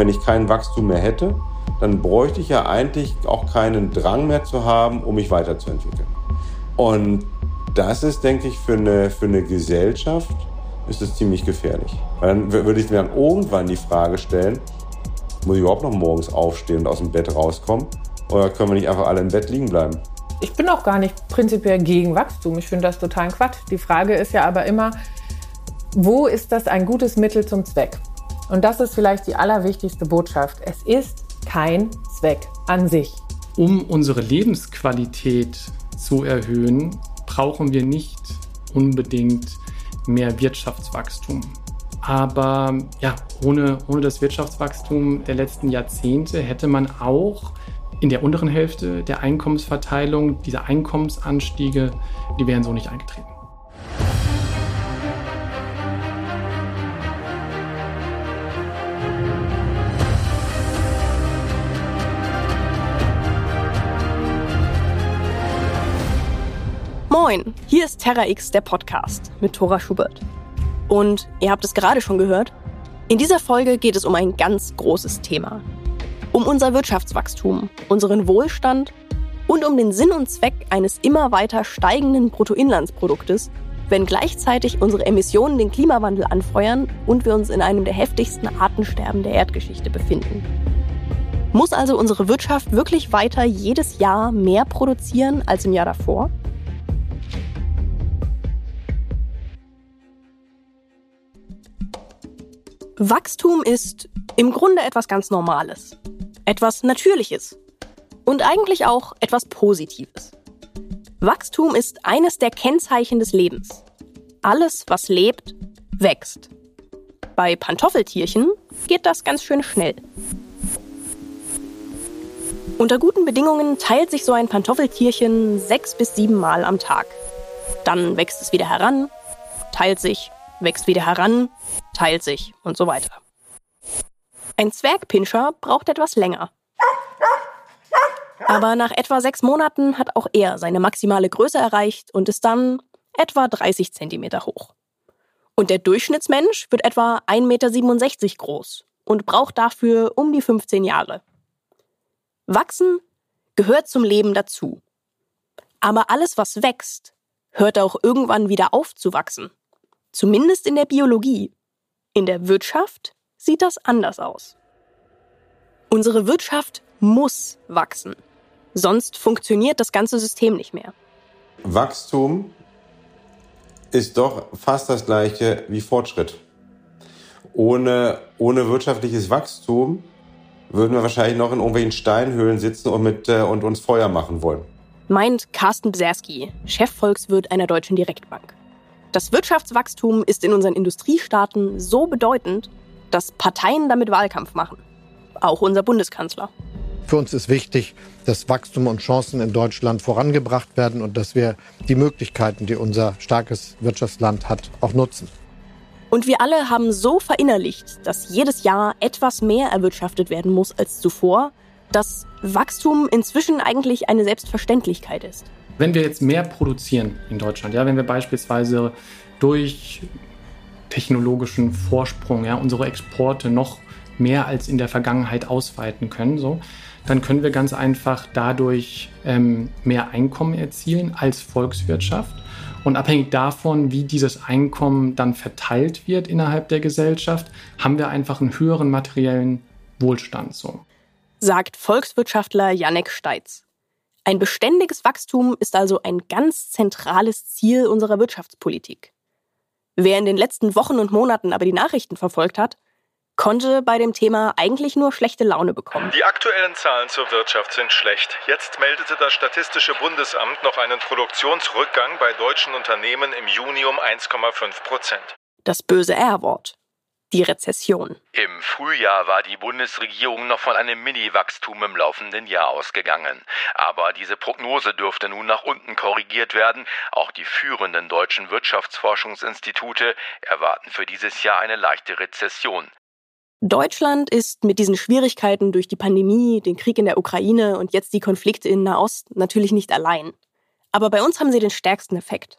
wenn ich kein Wachstum mehr hätte, dann bräuchte ich ja eigentlich auch keinen Drang mehr zu haben, um mich weiterzuentwickeln. Und das ist, denke ich, für eine, für eine Gesellschaft ist es ziemlich gefährlich. Weil dann würde ich mir dann irgendwann die Frage stellen, muss ich überhaupt noch morgens aufstehen und aus dem Bett rauskommen? Oder können wir nicht einfach alle im Bett liegen bleiben? Ich bin auch gar nicht prinzipiell gegen Wachstum. Ich finde das total Quatsch. Die Frage ist ja aber immer, wo ist das ein gutes Mittel zum Zweck? Und das ist vielleicht die allerwichtigste Botschaft. Es ist kein Zweck an sich. Um unsere Lebensqualität zu erhöhen, brauchen wir nicht unbedingt mehr Wirtschaftswachstum. Aber ja, ohne, ohne das Wirtschaftswachstum der letzten Jahrzehnte hätte man auch in der unteren Hälfte der Einkommensverteilung, diese Einkommensanstiege, die wären so nicht eingetreten. Moin, hier ist Terra X, der Podcast mit Thora Schubert. Und ihr habt es gerade schon gehört, in dieser Folge geht es um ein ganz großes Thema. Um unser Wirtschaftswachstum, unseren Wohlstand und um den Sinn und Zweck eines immer weiter steigenden Bruttoinlandsproduktes, wenn gleichzeitig unsere Emissionen den Klimawandel anfeuern und wir uns in einem der heftigsten Artensterben der Erdgeschichte befinden. Muss also unsere Wirtschaft wirklich weiter jedes Jahr mehr produzieren als im Jahr davor? Wachstum ist im Grunde etwas ganz Normales, etwas Natürliches und eigentlich auch etwas Positives. Wachstum ist eines der Kennzeichen des Lebens. Alles, was lebt, wächst. Bei Pantoffeltierchen geht das ganz schön schnell. Unter guten Bedingungen teilt sich so ein Pantoffeltierchen sechs bis sieben Mal am Tag. Dann wächst es wieder heran, teilt sich wächst wieder heran, teilt sich und so weiter. Ein Zwergpinscher braucht etwas länger. Aber nach etwa sechs Monaten hat auch er seine maximale Größe erreicht und ist dann etwa 30 Zentimeter hoch. Und der Durchschnittsmensch wird etwa 1,67 Meter groß und braucht dafür um die 15 Jahre. Wachsen gehört zum Leben dazu. Aber alles, was wächst, hört auch irgendwann wieder auf zu wachsen. Zumindest in der Biologie. In der Wirtschaft sieht das anders aus. Unsere Wirtschaft muss wachsen. Sonst funktioniert das ganze System nicht mehr. Wachstum ist doch fast das gleiche wie Fortschritt. Ohne, ohne wirtschaftliches Wachstum würden wir wahrscheinlich noch in irgendwelchen Steinhöhlen sitzen und, mit, äh, und uns Feuer machen wollen. Meint Carsten Bserski, Chefvolkswirt einer deutschen Direktbank. Das Wirtschaftswachstum ist in unseren Industriestaaten so bedeutend, dass Parteien damit Wahlkampf machen. Auch unser Bundeskanzler. Für uns ist wichtig, dass Wachstum und Chancen in Deutschland vorangebracht werden und dass wir die Möglichkeiten, die unser starkes Wirtschaftsland hat, auch nutzen. Und wir alle haben so verinnerlicht, dass jedes Jahr etwas mehr erwirtschaftet werden muss als zuvor, dass Wachstum inzwischen eigentlich eine Selbstverständlichkeit ist. Wenn wir jetzt mehr produzieren in Deutschland, ja, wenn wir beispielsweise durch technologischen Vorsprung ja, unsere Exporte noch mehr als in der Vergangenheit ausweiten können, so, dann können wir ganz einfach dadurch ähm, mehr Einkommen erzielen als Volkswirtschaft. Und abhängig davon, wie dieses Einkommen dann verteilt wird innerhalb der Gesellschaft, haben wir einfach einen höheren materiellen Wohlstand. So. Sagt Volkswirtschaftler Janek Steitz. Ein beständiges Wachstum ist also ein ganz zentrales Ziel unserer Wirtschaftspolitik. Wer in den letzten Wochen und Monaten aber die Nachrichten verfolgt hat, konnte bei dem Thema eigentlich nur schlechte Laune bekommen. Die aktuellen Zahlen zur Wirtschaft sind schlecht. Jetzt meldete das Statistische Bundesamt noch einen Produktionsrückgang bei deutschen Unternehmen im Juni um 1,5 Prozent. Das böse R-Wort die Rezession. Im Frühjahr war die Bundesregierung noch von einem Mini-Wachstum im laufenden Jahr ausgegangen. Aber diese Prognose dürfte nun nach unten korrigiert werden. Auch die führenden deutschen Wirtschaftsforschungsinstitute erwarten für dieses Jahr eine leichte Rezession. Deutschland ist mit diesen Schwierigkeiten durch die Pandemie, den Krieg in der Ukraine und jetzt die Konflikte in Nahost natürlich nicht allein. Aber bei uns haben sie den stärksten Effekt.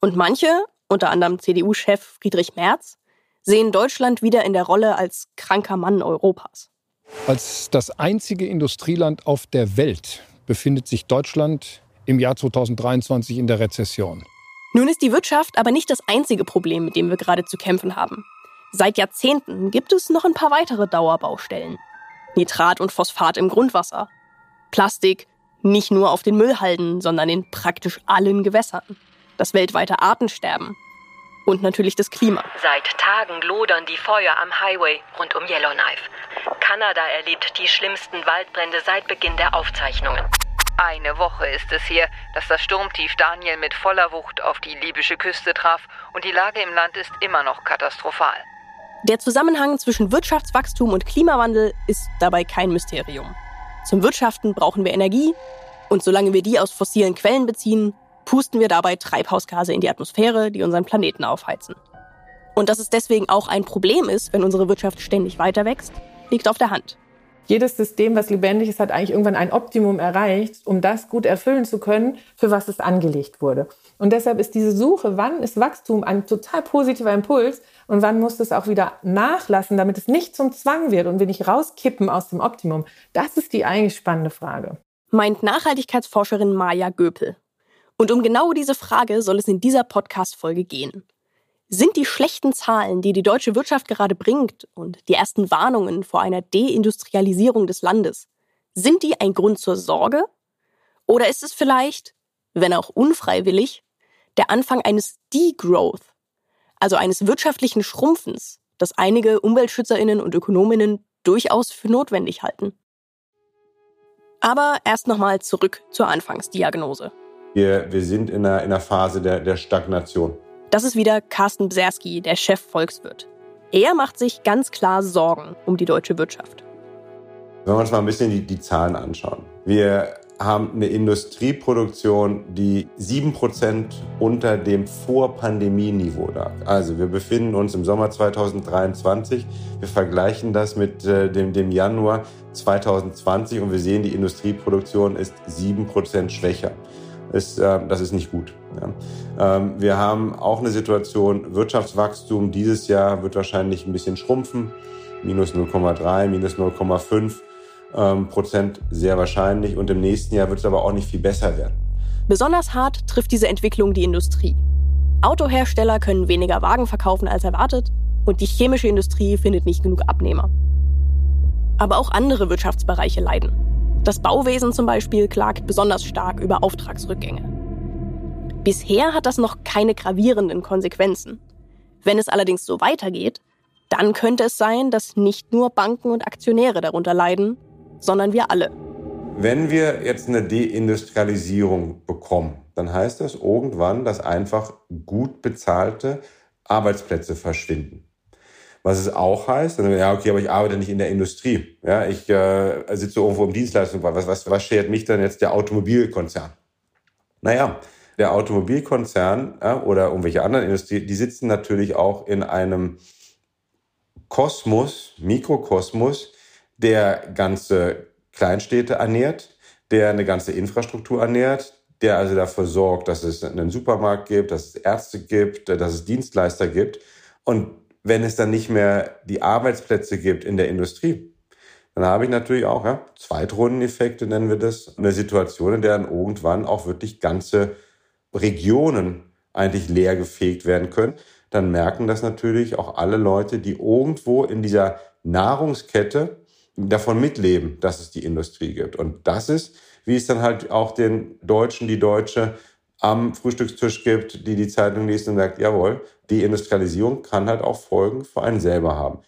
Und manche, unter anderem CDU-Chef Friedrich Merz, sehen Deutschland wieder in der Rolle als kranker Mann Europas. Als das einzige Industrieland auf der Welt befindet sich Deutschland im Jahr 2023 in der Rezession. Nun ist die Wirtschaft aber nicht das einzige Problem, mit dem wir gerade zu kämpfen haben. Seit Jahrzehnten gibt es noch ein paar weitere Dauerbaustellen. Nitrat und Phosphat im Grundwasser. Plastik nicht nur auf den Müllhalden, sondern in praktisch allen Gewässern. Das weltweite Artensterben. Und natürlich das Klima. Seit Tagen lodern die Feuer am Highway rund um Yellowknife. Kanada erlebt die schlimmsten Waldbrände seit Beginn der Aufzeichnungen. Eine Woche ist es her, dass das Sturmtief Daniel mit voller Wucht auf die libysche Küste traf und die Lage im Land ist immer noch katastrophal. Der Zusammenhang zwischen Wirtschaftswachstum und Klimawandel ist dabei kein Mysterium. Zum Wirtschaften brauchen wir Energie und solange wir die aus fossilen Quellen beziehen, pusten wir dabei Treibhausgase in die Atmosphäre, die unseren Planeten aufheizen. Und dass es deswegen auch ein Problem ist, wenn unsere Wirtschaft ständig weiter wächst, liegt auf der Hand. Jedes System, was lebendig ist, hat eigentlich irgendwann ein Optimum erreicht, um das gut erfüllen zu können, für was es angelegt wurde. Und deshalb ist diese Suche, wann ist Wachstum ein total positiver Impuls und wann muss es auch wieder nachlassen, damit es nicht zum Zwang wird und wir nicht rauskippen aus dem Optimum, das ist die eigentlich spannende Frage. Meint Nachhaltigkeitsforscherin Maja Göpel. Und um genau diese Frage soll es in dieser Podcast-Folge gehen. Sind die schlechten Zahlen, die die deutsche Wirtschaft gerade bringt und die ersten Warnungen vor einer Deindustrialisierung des Landes, sind die ein Grund zur Sorge? Oder ist es vielleicht, wenn auch unfreiwillig, der Anfang eines Degrowth, also eines wirtschaftlichen Schrumpfens, das einige Umweltschützerinnen und Ökonominnen durchaus für notwendig halten? Aber erst nochmal zurück zur Anfangsdiagnose. Wir, wir sind in einer, in einer Phase der, der Stagnation. Das ist wieder Carsten Bserski, der Chef Volkswirt. Er macht sich ganz klar Sorgen um die deutsche Wirtschaft. Wenn wir uns mal ein bisschen die, die Zahlen anschauen. Wir haben eine Industrieproduktion, die 7% unter dem Vor-Pandemie-Niveau lag. Also wir befinden uns im Sommer 2023. Wir vergleichen das mit äh, dem, dem Januar 2020 und wir sehen, die Industrieproduktion ist 7% schwächer ist, äh, das ist nicht gut. Ja. Ähm, wir haben auch eine Situation, Wirtschaftswachstum dieses Jahr wird wahrscheinlich ein bisschen schrumpfen, minus 0,3, minus 0,5 ähm, Prozent sehr wahrscheinlich und im nächsten Jahr wird es aber auch nicht viel besser werden. Besonders hart trifft diese Entwicklung die Industrie. Autohersteller können weniger Wagen verkaufen als erwartet und die chemische Industrie findet nicht genug Abnehmer. Aber auch andere Wirtschaftsbereiche leiden. Das Bauwesen zum Beispiel klagt besonders stark über Auftragsrückgänge. Bisher hat das noch keine gravierenden Konsequenzen. Wenn es allerdings so weitergeht, dann könnte es sein, dass nicht nur Banken und Aktionäre darunter leiden, sondern wir alle. Wenn wir jetzt eine Deindustrialisierung bekommen, dann heißt das irgendwann, dass einfach gut bezahlte Arbeitsplätze verschwinden. Was es auch heißt, ja, okay, aber ich arbeite nicht in der Industrie. Ja, ich äh, sitze irgendwo im Dienstleistung. Was, was, was schert mich dann jetzt der Automobilkonzern? Naja, der Automobilkonzern ja, oder irgendwelche anderen Industrie, die sitzen natürlich auch in einem Kosmos, Mikrokosmos, der ganze Kleinstädte ernährt, der eine ganze Infrastruktur ernährt, der also dafür sorgt, dass es einen Supermarkt gibt, dass es Ärzte gibt, dass es Dienstleister gibt. Und wenn es dann nicht mehr die Arbeitsplätze gibt in der Industrie, dann habe ich natürlich auch ja, Zweitrundeneffekte, nennen wir das, eine Situation, in der dann irgendwann auch wirklich ganze Regionen eigentlich leergefegt werden können. Dann merken das natürlich auch alle Leute, die irgendwo in dieser Nahrungskette davon mitleben, dass es die Industrie gibt. Und das ist, wie es dann halt auch den Deutschen, die Deutsche am Frühstückstisch gibt, die die Zeitung liest und sagt, jawohl, die Industrialisierung kann halt auch Folgen für einen selber haben.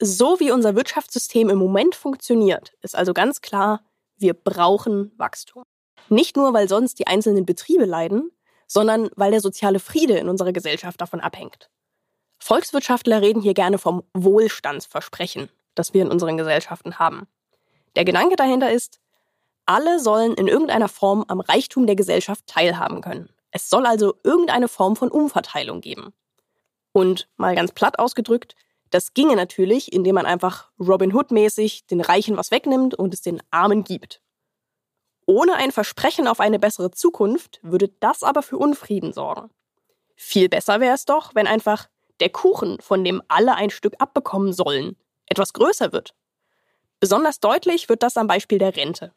So wie unser Wirtschaftssystem im Moment funktioniert, ist also ganz klar, wir brauchen Wachstum. Nicht nur, weil sonst die einzelnen Betriebe leiden, sondern weil der soziale Friede in unserer Gesellschaft davon abhängt. Volkswirtschaftler reden hier gerne vom Wohlstandsversprechen, das wir in unseren Gesellschaften haben. Der Gedanke dahinter ist, alle sollen in irgendeiner Form am Reichtum der Gesellschaft teilhaben können. Es soll also irgendeine Form von Umverteilung geben. Und mal ganz platt ausgedrückt, das ginge natürlich, indem man einfach Robin Hood-mäßig den Reichen was wegnimmt und es den Armen gibt. Ohne ein Versprechen auf eine bessere Zukunft würde das aber für Unfrieden sorgen. Viel besser wäre es doch, wenn einfach der Kuchen, von dem alle ein Stück abbekommen sollen, etwas größer wird. Besonders deutlich wird das am Beispiel der Rente.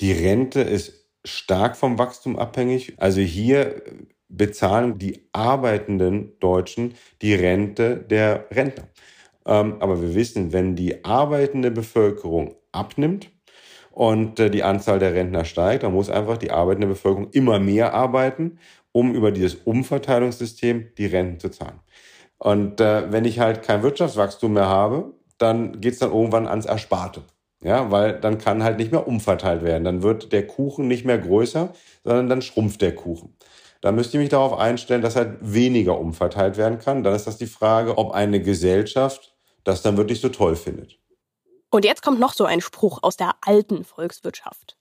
Die Rente ist stark vom Wachstum abhängig. Also hier bezahlen die arbeitenden Deutschen die Rente der Rentner. Ähm, aber wir wissen, wenn die arbeitende Bevölkerung abnimmt und äh, die Anzahl der Rentner steigt, dann muss einfach die arbeitende Bevölkerung immer mehr arbeiten, um über dieses Umverteilungssystem die Renten zu zahlen. Und äh, wenn ich halt kein Wirtschaftswachstum mehr habe, dann geht es dann irgendwann ans Ersparte. Ja, weil dann kann halt nicht mehr umverteilt werden. Dann wird der Kuchen nicht mehr größer, sondern dann schrumpft der Kuchen. Da müsste ich mich darauf einstellen, dass halt weniger umverteilt werden kann. Dann ist das die Frage, ob eine Gesellschaft das dann wirklich so toll findet. Und jetzt kommt noch so ein Spruch aus der alten Volkswirtschaft.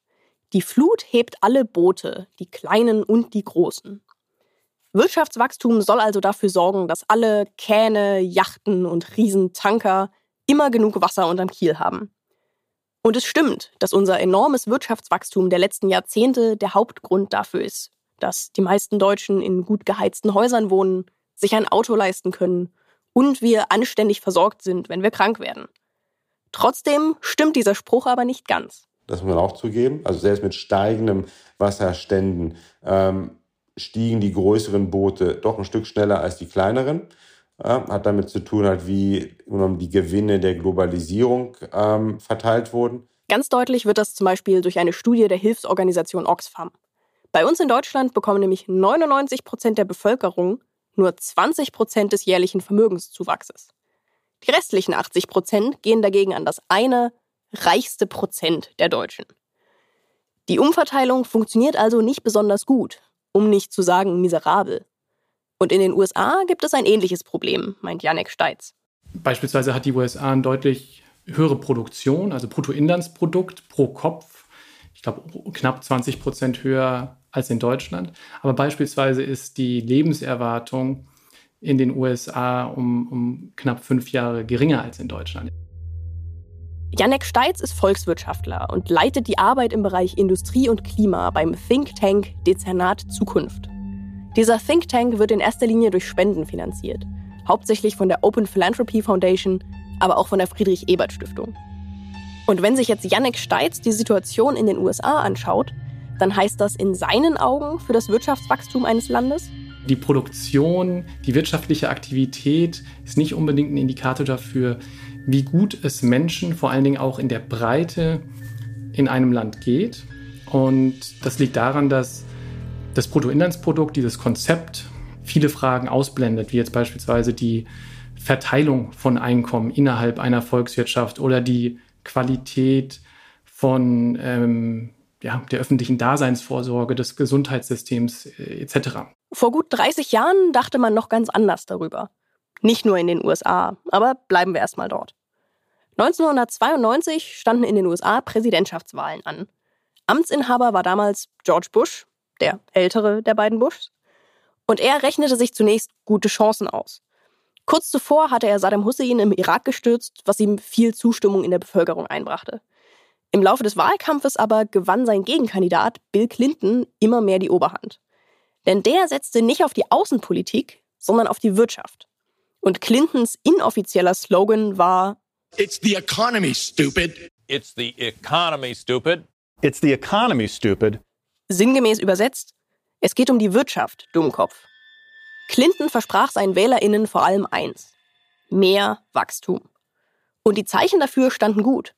Die Flut hebt alle Boote, die kleinen und die großen. Wirtschaftswachstum soll also dafür sorgen, dass alle Kähne, Yachten und Riesentanker immer genug Wasser unterm Kiel haben. Und es stimmt, dass unser enormes Wirtschaftswachstum der letzten Jahrzehnte der Hauptgrund dafür ist, dass die meisten Deutschen in gut geheizten Häusern wohnen, sich ein Auto leisten können und wir anständig versorgt sind, wenn wir krank werden. Trotzdem stimmt dieser Spruch aber nicht ganz. Das muss man auch zugeben. Also selbst mit steigendem Wasserständen ähm, stiegen die größeren Boote doch ein Stück schneller als die kleineren. Ja, hat damit zu tun, halt, wie die Gewinne der Globalisierung ähm, verteilt wurden. Ganz deutlich wird das zum Beispiel durch eine Studie der Hilfsorganisation Oxfam. Bei uns in Deutschland bekommen nämlich 99 Prozent der Bevölkerung nur 20 Prozent des jährlichen Vermögenszuwachses. Die restlichen 80 Prozent gehen dagegen an das eine reichste Prozent der Deutschen. Die Umverteilung funktioniert also nicht besonders gut, um nicht zu sagen miserabel. Und in den USA gibt es ein ähnliches Problem, meint Janek Steitz. Beispielsweise hat die USA eine deutlich höhere Produktion, also Bruttoinlandsprodukt pro Kopf. Ich glaube, knapp 20 Prozent höher als in Deutschland. Aber beispielsweise ist die Lebenserwartung in den USA um, um knapp fünf Jahre geringer als in Deutschland. Janek Steitz ist Volkswirtschaftler und leitet die Arbeit im Bereich Industrie und Klima beim Think Tank Dezernat Zukunft. Dieser Think Tank wird in erster Linie durch Spenden finanziert, hauptsächlich von der Open Philanthropy Foundation, aber auch von der Friedrich Ebert Stiftung. Und wenn sich jetzt Janek Steitz die Situation in den USA anschaut, dann heißt das in seinen Augen für das Wirtschaftswachstum eines Landes? Die Produktion, die wirtschaftliche Aktivität ist nicht unbedingt ein Indikator dafür, wie gut es Menschen vor allen Dingen auch in der Breite in einem Land geht. Und das liegt daran, dass das Bruttoinlandsprodukt, dieses Konzept, viele Fragen ausblendet, wie jetzt beispielsweise die Verteilung von Einkommen innerhalb einer Volkswirtschaft oder die Qualität von ähm, ja, der öffentlichen Daseinsvorsorge, des Gesundheitssystems äh, etc. Vor gut 30 Jahren dachte man noch ganz anders darüber. Nicht nur in den USA, aber bleiben wir erstmal dort. 1992 standen in den USA Präsidentschaftswahlen an. Amtsinhaber war damals George Bush, der ältere der beiden Bushs, und er rechnete sich zunächst gute Chancen aus. Kurz zuvor hatte er Saddam Hussein im Irak gestürzt, was ihm viel Zustimmung in der Bevölkerung einbrachte. Im Laufe des Wahlkampfes aber gewann sein Gegenkandidat Bill Clinton immer mehr die Oberhand. Denn der setzte nicht auf die Außenpolitik, sondern auf die Wirtschaft. Und Clintons inoffizieller Slogan war It's the economy, stupid. It's the economy, stupid. It's the economy, stupid. Sinngemäß übersetzt, es geht um die Wirtschaft, Dummkopf. Clinton versprach seinen WählerInnen vor allem eins: mehr Wachstum. Und die Zeichen dafür standen gut.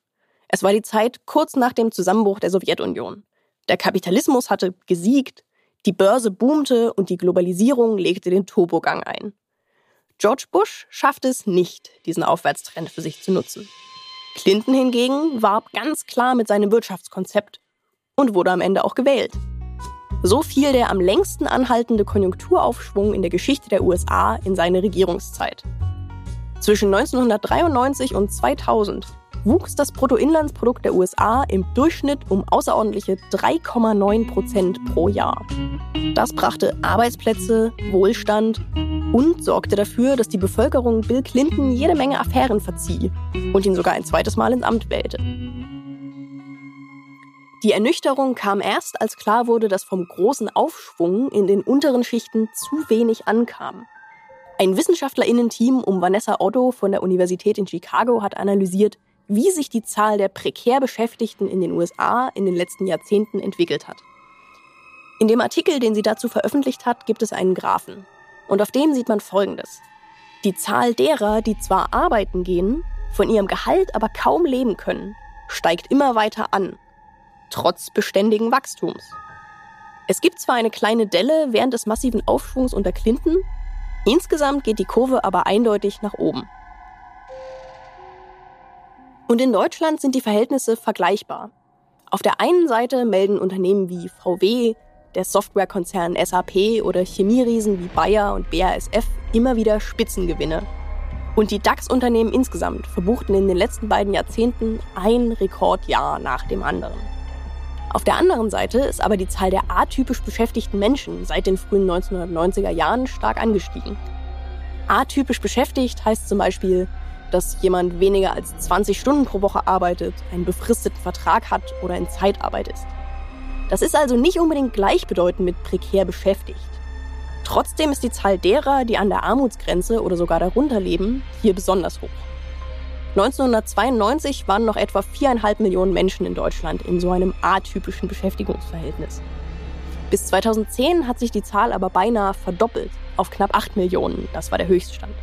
Es war die Zeit kurz nach dem Zusammenbruch der Sowjetunion. Der Kapitalismus hatte gesiegt, die Börse boomte und die Globalisierung legte den Turbogang ein. George Bush schaffte es nicht, diesen Aufwärtstrend für sich zu nutzen. Clinton hingegen warb ganz klar mit seinem Wirtschaftskonzept und wurde am Ende auch gewählt. So fiel der am längsten anhaltende Konjunkturaufschwung in der Geschichte der USA in seine Regierungszeit. Zwischen 1993 und 2000 wuchs das Bruttoinlandsprodukt der USA im Durchschnitt um außerordentliche 3,9 Prozent pro Jahr. Das brachte Arbeitsplätze, Wohlstand und sorgte dafür, dass die Bevölkerung Bill Clinton jede Menge Affären verzieh und ihn sogar ein zweites Mal ins Amt wählte. Die Ernüchterung kam erst, als klar wurde, dass vom großen Aufschwung in den unteren Schichten zu wenig ankam. Ein Wissenschaftlerinnen-Team um Vanessa Otto von der Universität in Chicago hat analysiert, wie sich die Zahl der prekär Beschäftigten in den USA in den letzten Jahrzehnten entwickelt hat. In dem Artikel, den sie dazu veröffentlicht hat, gibt es einen Graphen. Und auf dem sieht man Folgendes. Die Zahl derer, die zwar arbeiten gehen, von ihrem Gehalt aber kaum leben können, steigt immer weiter an, trotz beständigen Wachstums. Es gibt zwar eine kleine Delle während des massiven Aufschwungs unter Clinton, insgesamt geht die Kurve aber eindeutig nach oben. Und in Deutschland sind die Verhältnisse vergleichbar. Auf der einen Seite melden Unternehmen wie VW, der Softwarekonzern SAP oder Chemieriesen wie Bayer und BASF immer wieder Spitzengewinne. Und die DAX-Unternehmen insgesamt verbuchten in den letzten beiden Jahrzehnten ein Rekordjahr nach dem anderen. Auf der anderen Seite ist aber die Zahl der atypisch beschäftigten Menschen seit den frühen 1990er Jahren stark angestiegen. Atypisch beschäftigt heißt zum Beispiel, dass jemand weniger als 20 Stunden pro Woche arbeitet, einen befristeten Vertrag hat oder in Zeitarbeit ist. Das ist also nicht unbedingt gleichbedeutend mit prekär beschäftigt. Trotzdem ist die Zahl derer, die an der Armutsgrenze oder sogar darunter leben, hier besonders hoch. 1992 waren noch etwa viereinhalb Millionen Menschen in Deutschland in so einem atypischen Beschäftigungsverhältnis. Bis 2010 hat sich die Zahl aber beinahe verdoppelt auf knapp 8 Millionen. Das war der Höchststand.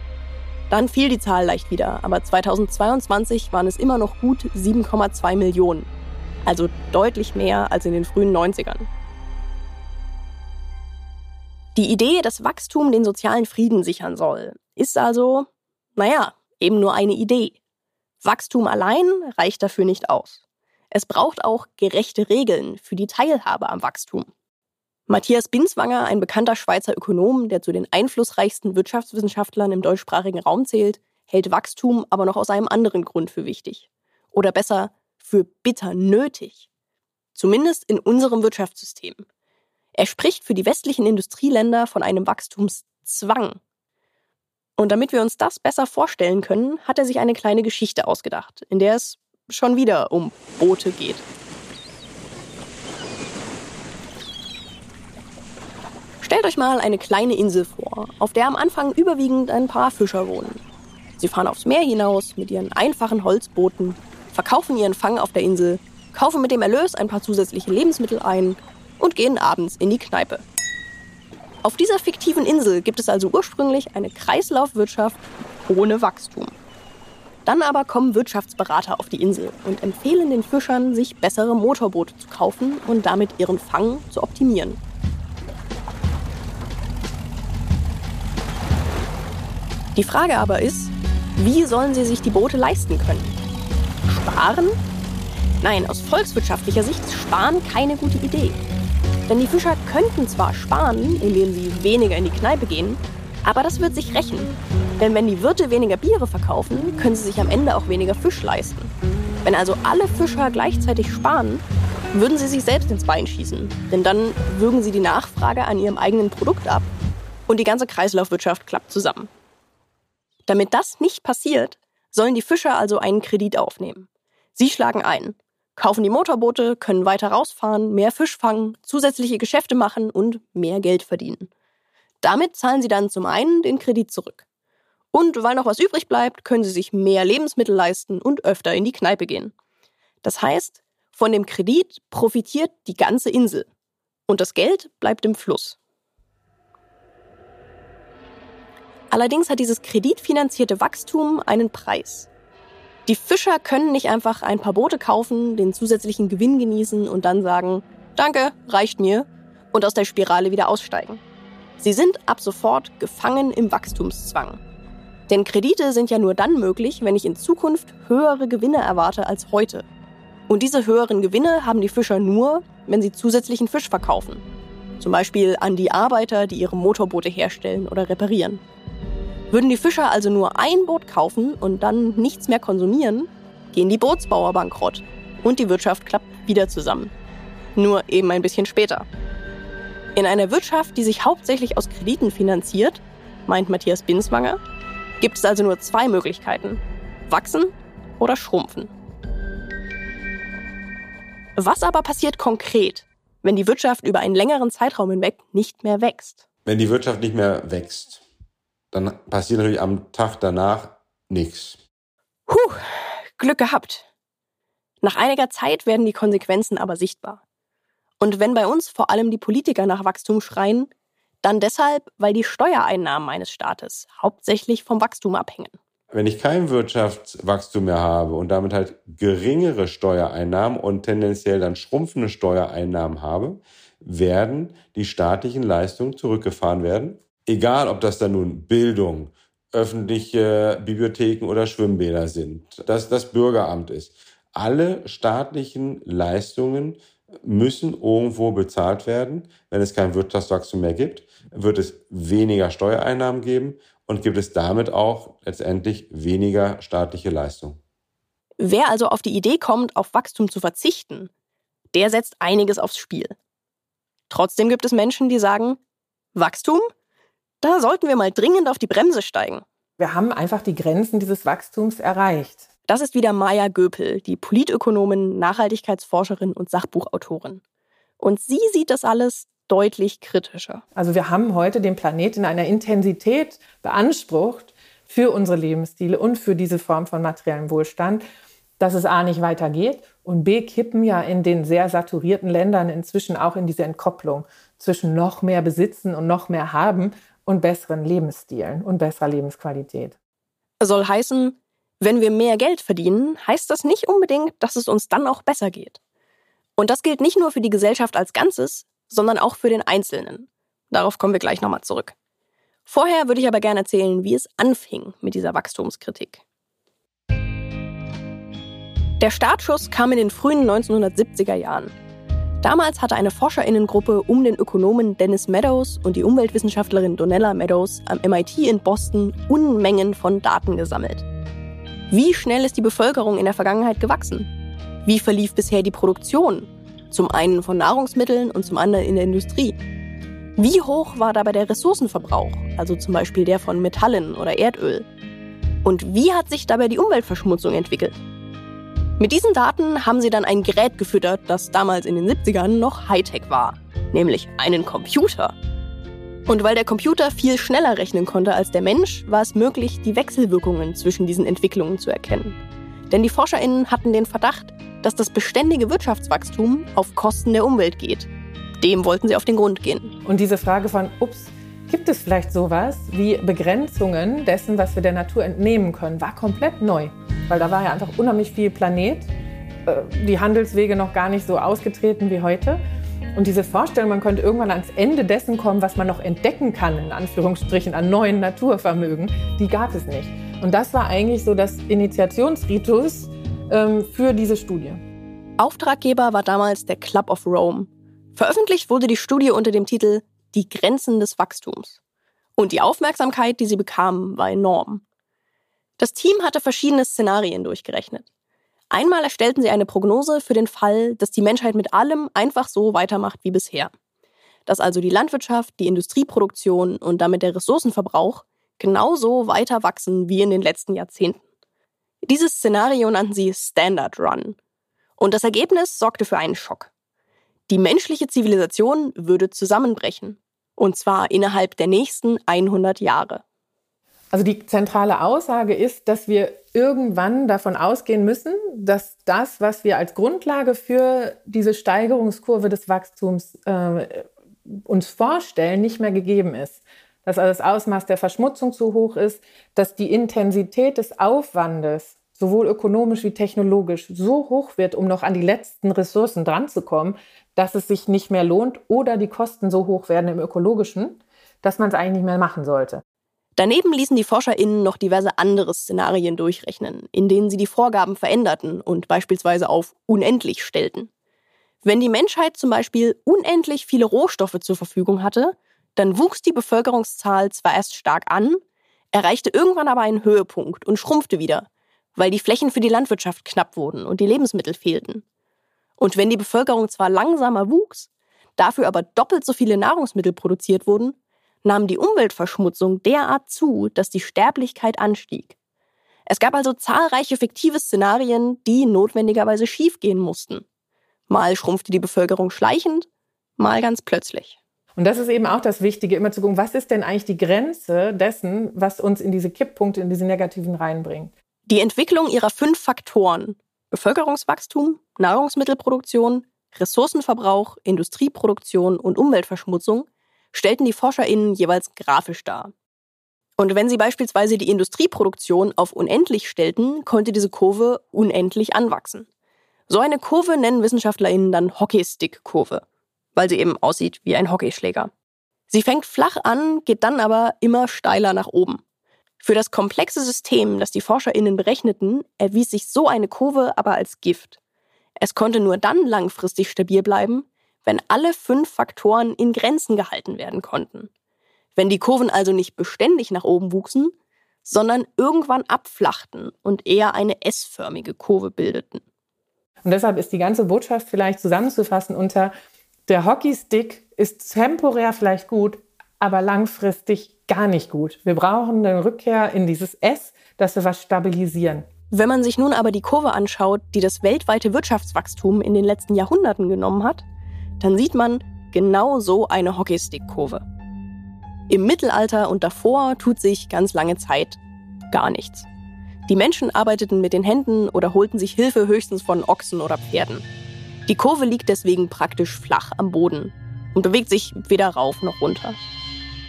Dann fiel die Zahl leicht wieder, aber 2022 waren es immer noch gut 7,2 Millionen also deutlich mehr als in den frühen 90ern. Die Idee, dass Wachstum den sozialen Frieden sichern soll, ist also, naja, eben nur eine Idee. Wachstum allein reicht dafür nicht aus. Es braucht auch gerechte Regeln für die Teilhabe am Wachstum. Matthias Binswanger, ein bekannter Schweizer Ökonom, der zu den einflussreichsten Wirtschaftswissenschaftlern im deutschsprachigen Raum zählt, hält Wachstum aber noch aus einem anderen Grund für wichtig. Oder besser, für bitter nötig. Zumindest in unserem Wirtschaftssystem. Er spricht für die westlichen Industrieländer von einem Wachstumszwang. Und damit wir uns das besser vorstellen können, hat er sich eine kleine Geschichte ausgedacht, in der es schon wieder um Boote geht. Stellt euch mal eine kleine Insel vor, auf der am Anfang überwiegend ein paar Fischer wohnen. Sie fahren aufs Meer hinaus mit ihren einfachen Holzbooten verkaufen ihren Fang auf der Insel, kaufen mit dem Erlös ein paar zusätzliche Lebensmittel ein und gehen abends in die Kneipe. Auf dieser fiktiven Insel gibt es also ursprünglich eine Kreislaufwirtschaft ohne Wachstum. Dann aber kommen Wirtschaftsberater auf die Insel und empfehlen den Fischern, sich bessere Motorboote zu kaufen und damit ihren Fang zu optimieren. Die Frage aber ist, wie sollen sie sich die Boote leisten können? Sparen? Nein, aus volkswirtschaftlicher Sicht ist Sparen keine gute Idee. Denn die Fischer könnten zwar sparen, indem sie weniger in die Kneipe gehen, aber das wird sich rächen. Denn wenn die Wirte weniger Biere verkaufen, können sie sich am Ende auch weniger Fisch leisten. Wenn also alle Fischer gleichzeitig sparen, würden sie sich selbst ins Bein schießen. Denn dann würgen sie die Nachfrage an ihrem eigenen Produkt ab und die ganze Kreislaufwirtschaft klappt zusammen. Damit das nicht passiert, sollen die Fischer also einen Kredit aufnehmen. Sie schlagen ein, kaufen die Motorboote, können weiter rausfahren, mehr Fisch fangen, zusätzliche Geschäfte machen und mehr Geld verdienen. Damit zahlen sie dann zum einen den Kredit zurück. Und weil noch was übrig bleibt, können sie sich mehr Lebensmittel leisten und öfter in die Kneipe gehen. Das heißt, von dem Kredit profitiert die ganze Insel. Und das Geld bleibt im Fluss. Allerdings hat dieses kreditfinanzierte Wachstum einen Preis. Die Fischer können nicht einfach ein paar Boote kaufen, den zusätzlichen Gewinn genießen und dann sagen, danke, reicht mir, und aus der Spirale wieder aussteigen. Sie sind ab sofort gefangen im Wachstumszwang. Denn Kredite sind ja nur dann möglich, wenn ich in Zukunft höhere Gewinne erwarte als heute. Und diese höheren Gewinne haben die Fischer nur, wenn sie zusätzlichen Fisch verkaufen. Zum Beispiel an die Arbeiter, die ihre Motorboote herstellen oder reparieren. Würden die Fischer also nur ein Boot kaufen und dann nichts mehr konsumieren, gehen die Bootsbauer bankrott und die Wirtschaft klappt wieder zusammen. Nur eben ein bisschen später. In einer Wirtschaft, die sich hauptsächlich aus Krediten finanziert, meint Matthias Binswanger, gibt es also nur zwei Möglichkeiten. Wachsen oder schrumpfen. Was aber passiert konkret, wenn die Wirtschaft über einen längeren Zeitraum hinweg nicht mehr wächst? Wenn die Wirtschaft nicht mehr wächst, dann passiert natürlich am Tag danach nichts. Puh, Glück gehabt. Nach einiger Zeit werden die Konsequenzen aber sichtbar. Und wenn bei uns vor allem die Politiker nach Wachstum schreien, dann deshalb, weil die Steuereinnahmen eines Staates hauptsächlich vom Wachstum abhängen. Wenn ich kein Wirtschaftswachstum mehr habe und damit halt geringere Steuereinnahmen und tendenziell dann schrumpfende Steuereinnahmen habe, werden die staatlichen Leistungen zurückgefahren werden. Egal, ob das dann nun Bildung, öffentliche Bibliotheken oder Schwimmbäder sind, dass das Bürgeramt ist. Alle staatlichen Leistungen müssen irgendwo bezahlt werden. Wenn es kein Wirtschaftswachstum mehr gibt, wird es weniger Steuereinnahmen geben und gibt es damit auch letztendlich weniger staatliche Leistung. Wer also auf die Idee kommt, auf Wachstum zu verzichten, der setzt einiges aufs Spiel. Trotzdem gibt es Menschen, die sagen, Wachstum? Da sollten wir mal dringend auf die Bremse steigen. Wir haben einfach die Grenzen dieses Wachstums erreicht. Das ist wieder Maya Göpel, die Politökonomin, Nachhaltigkeitsforscherin und Sachbuchautorin. Und sie sieht das alles deutlich kritischer. Also wir haben heute den Planet in einer Intensität beansprucht für unsere Lebensstile und für diese Form von materiellem Wohlstand, dass es A nicht weitergeht und B kippen ja in den sehr saturierten Ländern inzwischen auch in diese Entkopplung zwischen noch mehr Besitzen und noch mehr Haben und besseren Lebensstilen und besserer Lebensqualität. Soll heißen, wenn wir mehr Geld verdienen, heißt das nicht unbedingt, dass es uns dann auch besser geht. Und das gilt nicht nur für die Gesellschaft als Ganzes, sondern auch für den Einzelnen. Darauf kommen wir gleich nochmal zurück. Vorher würde ich aber gerne erzählen, wie es anfing mit dieser Wachstumskritik. Der Startschuss kam in den frühen 1970er Jahren. Damals hatte eine Forscherinnengruppe um den Ökonomen Dennis Meadows und die Umweltwissenschaftlerin Donella Meadows am MIT in Boston Unmengen von Daten gesammelt. Wie schnell ist die Bevölkerung in der Vergangenheit gewachsen? Wie verlief bisher die Produktion zum einen von Nahrungsmitteln und zum anderen in der Industrie. Wie hoch war dabei der Ressourcenverbrauch, also zum Beispiel der von Metallen oder Erdöl? Und wie hat sich dabei die Umweltverschmutzung entwickelt? Mit diesen Daten haben sie dann ein Gerät gefüttert, das damals in den 70ern noch Hightech war, nämlich einen Computer. Und weil der Computer viel schneller rechnen konnte als der Mensch, war es möglich, die Wechselwirkungen zwischen diesen Entwicklungen zu erkennen. Denn die Forscherinnen hatten den Verdacht, dass das beständige Wirtschaftswachstum auf Kosten der Umwelt geht. Dem wollten sie auf den Grund gehen. Und diese Frage von, ups, gibt es vielleicht sowas wie Begrenzungen dessen, was wir der Natur entnehmen können, war komplett neu. Weil da war ja einfach unheimlich viel Planet, äh, die Handelswege noch gar nicht so ausgetreten wie heute. Und diese Vorstellung, man könnte irgendwann ans Ende dessen kommen, was man noch entdecken kann, in Anführungsstrichen, an neuen Naturvermögen, die gab es nicht. Und das war eigentlich so das Initiationsritus ähm, für diese Studie. Auftraggeber war damals der Club of Rome. Veröffentlicht wurde die Studie unter dem Titel Die Grenzen des Wachstums. Und die Aufmerksamkeit, die sie bekamen, war enorm. Das Team hatte verschiedene Szenarien durchgerechnet. Einmal erstellten sie eine Prognose für den Fall, dass die Menschheit mit allem einfach so weitermacht wie bisher. Dass also die Landwirtschaft, die Industrieproduktion und damit der Ressourcenverbrauch genauso weiter wachsen wie in den letzten Jahrzehnten. Dieses Szenario nannten sie Standard Run. Und das Ergebnis sorgte für einen Schock. Die menschliche Zivilisation würde zusammenbrechen. Und zwar innerhalb der nächsten 100 Jahre. Also die zentrale Aussage ist, dass wir irgendwann davon ausgehen müssen, dass das, was wir als Grundlage für diese Steigerungskurve des Wachstums äh, uns vorstellen, nicht mehr gegeben ist dass also das Ausmaß der Verschmutzung zu hoch ist, dass die Intensität des Aufwandes sowohl ökonomisch wie technologisch so hoch wird, um noch an die letzten Ressourcen dranzukommen, dass es sich nicht mehr lohnt oder die Kosten so hoch werden im ökologischen, dass man es eigentlich nicht mehr machen sollte. Daneben ließen die ForscherInnen noch diverse andere Szenarien durchrechnen, in denen sie die Vorgaben veränderten und beispielsweise auf unendlich stellten. Wenn die Menschheit zum Beispiel unendlich viele Rohstoffe zur Verfügung hatte, dann wuchs die Bevölkerungszahl zwar erst stark an, erreichte irgendwann aber einen Höhepunkt und schrumpfte wieder, weil die Flächen für die Landwirtschaft knapp wurden und die Lebensmittel fehlten. Und wenn die Bevölkerung zwar langsamer wuchs, dafür aber doppelt so viele Nahrungsmittel produziert wurden, nahm die Umweltverschmutzung derart zu, dass die Sterblichkeit anstieg. Es gab also zahlreiche fiktive Szenarien, die notwendigerweise schiefgehen mussten. Mal schrumpfte die Bevölkerung schleichend, mal ganz plötzlich. Und das ist eben auch das Wichtige, immer zu gucken, was ist denn eigentlich die Grenze dessen, was uns in diese Kipppunkte, in diese negativen reinbringt. Die Entwicklung ihrer fünf Faktoren Bevölkerungswachstum, Nahrungsmittelproduktion, Ressourcenverbrauch, Industrieproduktion und Umweltverschmutzung stellten die ForscherInnen jeweils grafisch dar. Und wenn sie beispielsweise die Industrieproduktion auf unendlich stellten, konnte diese Kurve unendlich anwachsen. So eine Kurve nennen WissenschaftlerInnen dann Hockeystick-Kurve, weil sie eben aussieht wie ein Hockeyschläger. Sie fängt flach an, geht dann aber immer steiler nach oben. Für das komplexe System, das die ForscherInnen berechneten, erwies sich so eine Kurve aber als Gift. Es konnte nur dann langfristig stabil bleiben, wenn alle fünf Faktoren in Grenzen gehalten werden konnten. Wenn die Kurven also nicht beständig nach oben wuchsen, sondern irgendwann abflachten und eher eine S-förmige Kurve bildeten. Und deshalb ist die ganze Botschaft vielleicht zusammenzufassen unter der Hockeystick ist temporär vielleicht gut, aber langfristig gar nicht gut. Wir brauchen eine Rückkehr in dieses S, dass wir was stabilisieren. Wenn man sich nun aber die Kurve anschaut, die das weltweite Wirtschaftswachstum in den letzten Jahrhunderten genommen hat, dann sieht man genau so eine Hockeystick-Kurve. Im Mittelalter und davor tut sich ganz lange Zeit gar nichts. Die Menschen arbeiteten mit den Händen oder holten sich Hilfe höchstens von Ochsen oder Pferden. Die Kurve liegt deswegen praktisch flach am Boden und bewegt sich weder rauf noch runter.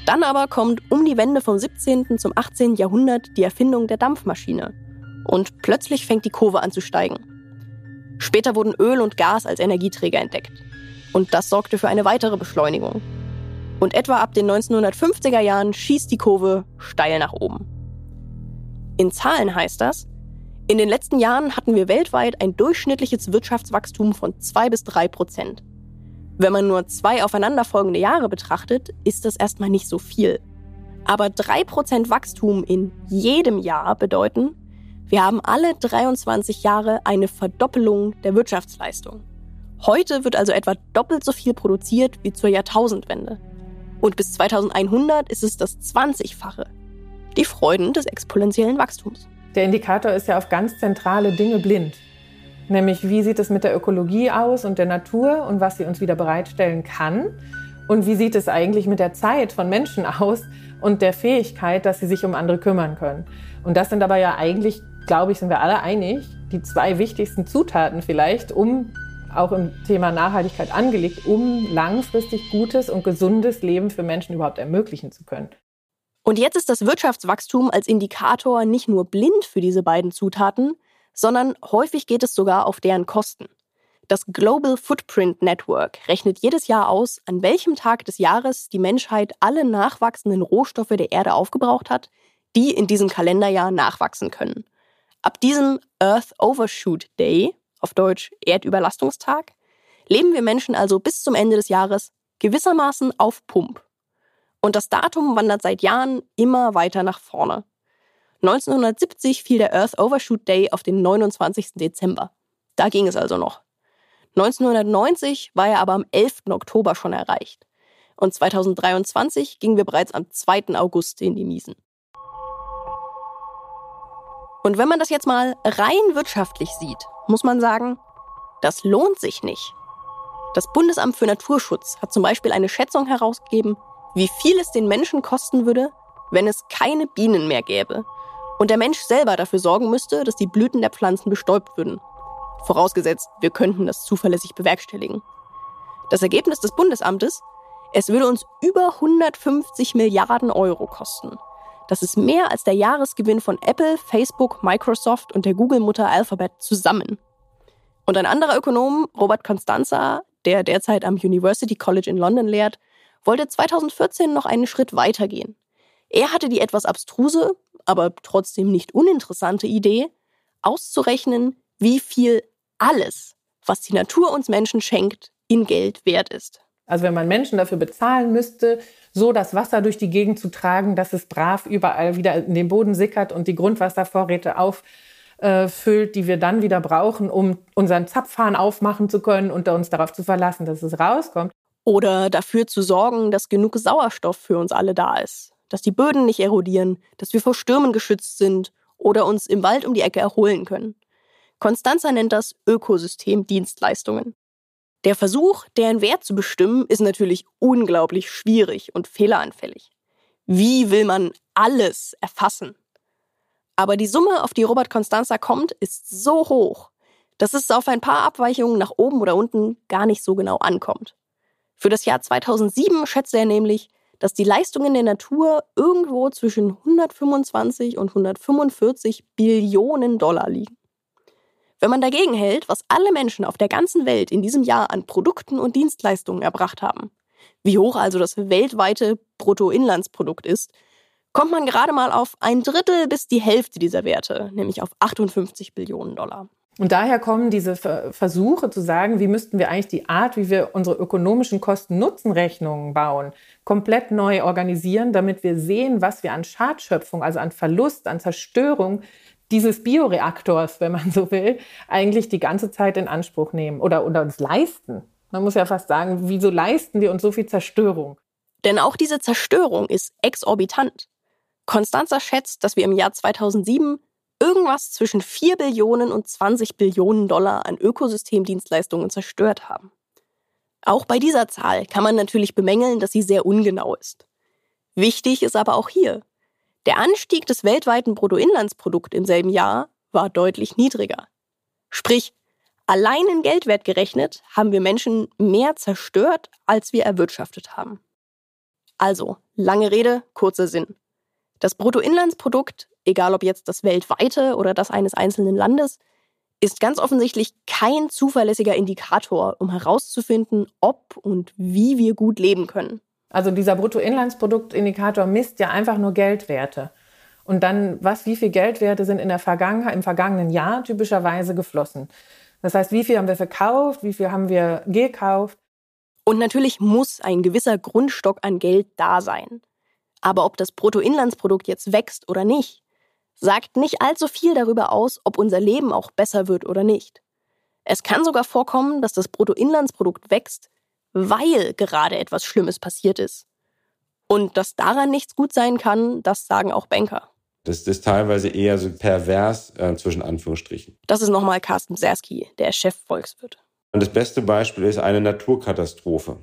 Dann aber kommt um die Wende vom 17. zum 18. Jahrhundert die Erfindung der Dampfmaschine. Und plötzlich fängt die Kurve an zu steigen. Später wurden Öl und Gas als Energieträger entdeckt. Und das sorgte für eine weitere Beschleunigung. Und etwa ab den 1950er Jahren schießt die Kurve steil nach oben. In Zahlen heißt das, in den letzten Jahren hatten wir weltweit ein durchschnittliches Wirtschaftswachstum von 2 bis 3 Prozent. Wenn man nur zwei aufeinanderfolgende Jahre betrachtet, ist das erstmal nicht so viel. Aber 3 Prozent Wachstum in jedem Jahr bedeuten, wir haben alle 23 Jahre eine Verdoppelung der Wirtschaftsleistung. Heute wird also etwa doppelt so viel produziert wie zur Jahrtausendwende. Und bis 2100 ist es das 20-fache. Die Freuden des exponentiellen Wachstums. Der Indikator ist ja auf ganz zentrale Dinge blind. Nämlich, wie sieht es mit der Ökologie aus und der Natur und was sie uns wieder bereitstellen kann? Und wie sieht es eigentlich mit der Zeit von Menschen aus und der Fähigkeit, dass sie sich um andere kümmern können? Und das sind aber ja eigentlich, glaube ich, sind wir alle einig, die zwei wichtigsten Zutaten vielleicht, um auch im Thema Nachhaltigkeit angelegt, um langfristig gutes und gesundes Leben für Menschen überhaupt ermöglichen zu können. Und jetzt ist das Wirtschaftswachstum als Indikator nicht nur blind für diese beiden Zutaten, sondern häufig geht es sogar auf deren Kosten. Das Global Footprint Network rechnet jedes Jahr aus, an welchem Tag des Jahres die Menschheit alle nachwachsenden Rohstoffe der Erde aufgebraucht hat, die in diesem Kalenderjahr nachwachsen können. Ab diesem Earth Overshoot Day, auf Deutsch Erdüberlastungstag, leben wir Menschen also bis zum Ende des Jahres gewissermaßen auf Pump. Und das Datum wandert seit Jahren immer weiter nach vorne. 1970 fiel der Earth Overshoot Day auf den 29. Dezember. Da ging es also noch. 1990 war er aber am 11. Oktober schon erreicht. Und 2023 gingen wir bereits am 2. August in die Miesen. Und wenn man das jetzt mal rein wirtschaftlich sieht, muss man sagen, das lohnt sich nicht. Das Bundesamt für Naturschutz hat zum Beispiel eine Schätzung herausgegeben, wie viel es den Menschen kosten würde, wenn es keine Bienen mehr gäbe und der Mensch selber dafür sorgen müsste, dass die Blüten der Pflanzen bestäubt würden. Vorausgesetzt, wir könnten das zuverlässig bewerkstelligen. Das Ergebnis des Bundesamtes, es würde uns über 150 Milliarden Euro kosten. Das ist mehr als der Jahresgewinn von Apple, Facebook, Microsoft und der Google-Mutter Alphabet zusammen. Und ein anderer Ökonom, Robert Constanza, der derzeit am University College in London lehrt, wollte 2014 noch einen Schritt weitergehen. Er hatte die etwas abstruse, aber trotzdem nicht uninteressante Idee, auszurechnen, wie viel alles, was die Natur uns Menschen schenkt, in Geld wert ist. Also wenn man Menschen dafür bezahlen müsste, so das Wasser durch die Gegend zu tragen, dass es brav überall wieder in den Boden sickert und die Grundwasservorräte auffüllt, die wir dann wieder brauchen, um unseren Zapfhahn aufmachen zu können und uns darauf zu verlassen, dass es rauskommt. Oder dafür zu sorgen, dass genug Sauerstoff für uns alle da ist dass die Böden nicht erodieren, dass wir vor Stürmen geschützt sind oder uns im Wald um die Ecke erholen können. Constanza nennt das Ökosystemdienstleistungen. Der Versuch, deren Wert zu bestimmen, ist natürlich unglaublich schwierig und fehleranfällig. Wie will man alles erfassen? Aber die Summe, auf die Robert Constanza kommt, ist so hoch, dass es auf ein paar Abweichungen nach oben oder unten gar nicht so genau ankommt. Für das Jahr 2007 schätzte er nämlich, dass die Leistungen der Natur irgendwo zwischen 125 und 145 Billionen Dollar liegen. Wenn man dagegen hält, was alle Menschen auf der ganzen Welt in diesem Jahr an Produkten und Dienstleistungen erbracht haben, wie hoch also das weltweite Bruttoinlandsprodukt ist, kommt man gerade mal auf ein Drittel bis die Hälfte dieser Werte, nämlich auf 58 Billionen Dollar. Und daher kommen diese Versuche zu sagen, wie müssten wir eigentlich die Art, wie wir unsere ökonomischen Kosten-Nutzen-Rechnungen bauen, komplett neu organisieren, damit wir sehen, was wir an Schadschöpfung, also an Verlust, an Zerstörung dieses Bioreaktors, wenn man so will, eigentlich die ganze Zeit in Anspruch nehmen oder, oder uns leisten. Man muss ja fast sagen, wieso leisten wir uns so viel Zerstörung? Denn auch diese Zerstörung ist exorbitant. Constanza schätzt, dass wir im Jahr 2007 irgendwas zwischen 4 Billionen und 20 Billionen Dollar an Ökosystemdienstleistungen zerstört haben. Auch bei dieser Zahl kann man natürlich bemängeln, dass sie sehr ungenau ist. Wichtig ist aber auch hier, der Anstieg des weltweiten Bruttoinlandsprodukts im selben Jahr war deutlich niedriger. Sprich, allein in Geldwert gerechnet haben wir Menschen mehr zerstört, als wir erwirtschaftet haben. Also, lange Rede, kurzer Sinn. Das Bruttoinlandsprodukt, egal ob jetzt das weltweite oder das eines einzelnen Landes, ist ganz offensichtlich kein zuverlässiger Indikator, um herauszufinden, ob und wie wir gut leben können. Also dieser Bruttoinlandsproduktindikator misst ja einfach nur Geldwerte. Und dann, was, wie viel Geldwerte sind in der Vergangenheit, im vergangenen Jahr typischerweise geflossen? Das heißt, wie viel haben wir verkauft, wie viel haben wir gekauft? Und natürlich muss ein gewisser Grundstock an Geld da sein. Aber ob das Bruttoinlandsprodukt jetzt wächst oder nicht, sagt nicht allzu viel darüber aus, ob unser Leben auch besser wird oder nicht. Es kann sogar vorkommen, dass das Bruttoinlandsprodukt wächst, weil gerade etwas Schlimmes passiert ist. Und dass daran nichts gut sein kann, das sagen auch Banker. Das ist teilweise eher so pervers äh, zwischen Anführungsstrichen. Das ist nochmal Carsten Sersky, der Chef-Volkswirt. Und das beste Beispiel ist eine Naturkatastrophe.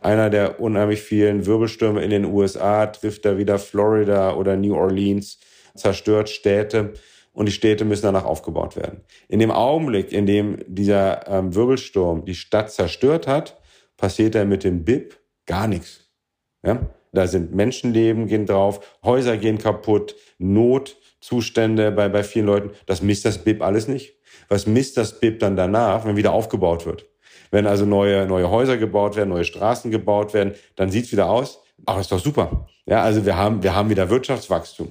Einer der unheimlich vielen Wirbelstürme in den USA trifft da wieder Florida oder New Orleans, zerstört Städte und die Städte müssen danach aufgebaut werden. In dem Augenblick, in dem dieser ähm, Wirbelsturm die Stadt zerstört hat, passiert da mit dem BIP gar nichts. Ja? Da sind Menschenleben gehen drauf, Häuser gehen kaputt, Notzustände bei, bei vielen Leuten. Das misst das BIP alles nicht. Was misst das BIP dann danach, wenn wieder aufgebaut wird? Wenn also neue, neue Häuser gebaut werden, neue Straßen gebaut werden, dann sieht's wieder aus. Aber ist doch super. Ja, also wir haben, wir haben wieder Wirtschaftswachstum.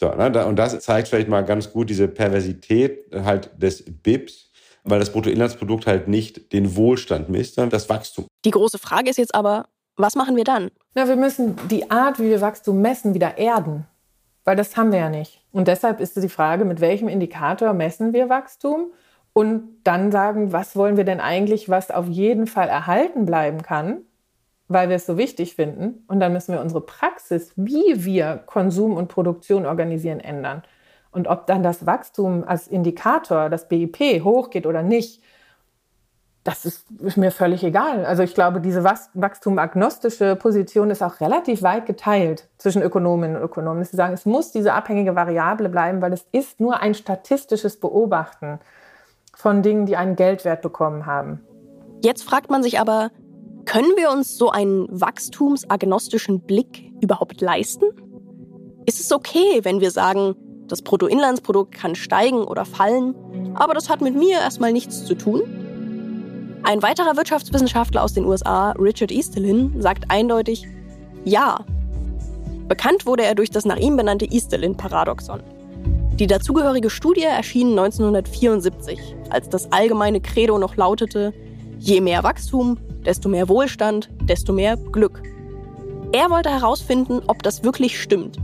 So, ne, und das zeigt vielleicht mal ganz gut diese Perversität halt des BIPs, weil das Bruttoinlandsprodukt halt nicht den Wohlstand misst, sondern das Wachstum. Die große Frage ist jetzt aber, was machen wir dann? Na, wir müssen die Art, wie wir Wachstum messen, wieder erden. Weil das haben wir ja nicht. Und deshalb ist die Frage, mit welchem Indikator messen wir Wachstum? Und dann sagen, was wollen wir denn eigentlich, was auf jeden Fall erhalten bleiben kann, weil wir es so wichtig finden. Und dann müssen wir unsere Praxis, wie wir Konsum und Produktion organisieren, ändern. Und ob dann das Wachstum als Indikator, das BIP, hochgeht oder nicht, das ist, mir völlig egal. Also ich glaube, diese wachstumagnostische Position ist auch relativ weit geteilt zwischen Ökonominnen und Ökonomen. Sie sagen, es muss diese abhängige Variable bleiben, weil es ist nur ein statistisches Beobachten von Dingen, die einen Geldwert bekommen haben. Jetzt fragt man sich aber, können wir uns so einen wachstumsagnostischen Blick überhaupt leisten? Ist es okay, wenn wir sagen, das Bruttoinlandsprodukt kann steigen oder fallen, aber das hat mit mir erstmal nichts zu tun? Ein weiterer Wirtschaftswissenschaftler aus den USA, Richard Easterlin, sagt eindeutig, ja. Bekannt wurde er durch das nach ihm benannte Easterlin-Paradoxon. Die dazugehörige Studie erschien 1974, als das allgemeine Credo noch lautete, je mehr Wachstum, desto mehr Wohlstand, desto mehr Glück. Er wollte herausfinden, ob das wirklich stimmt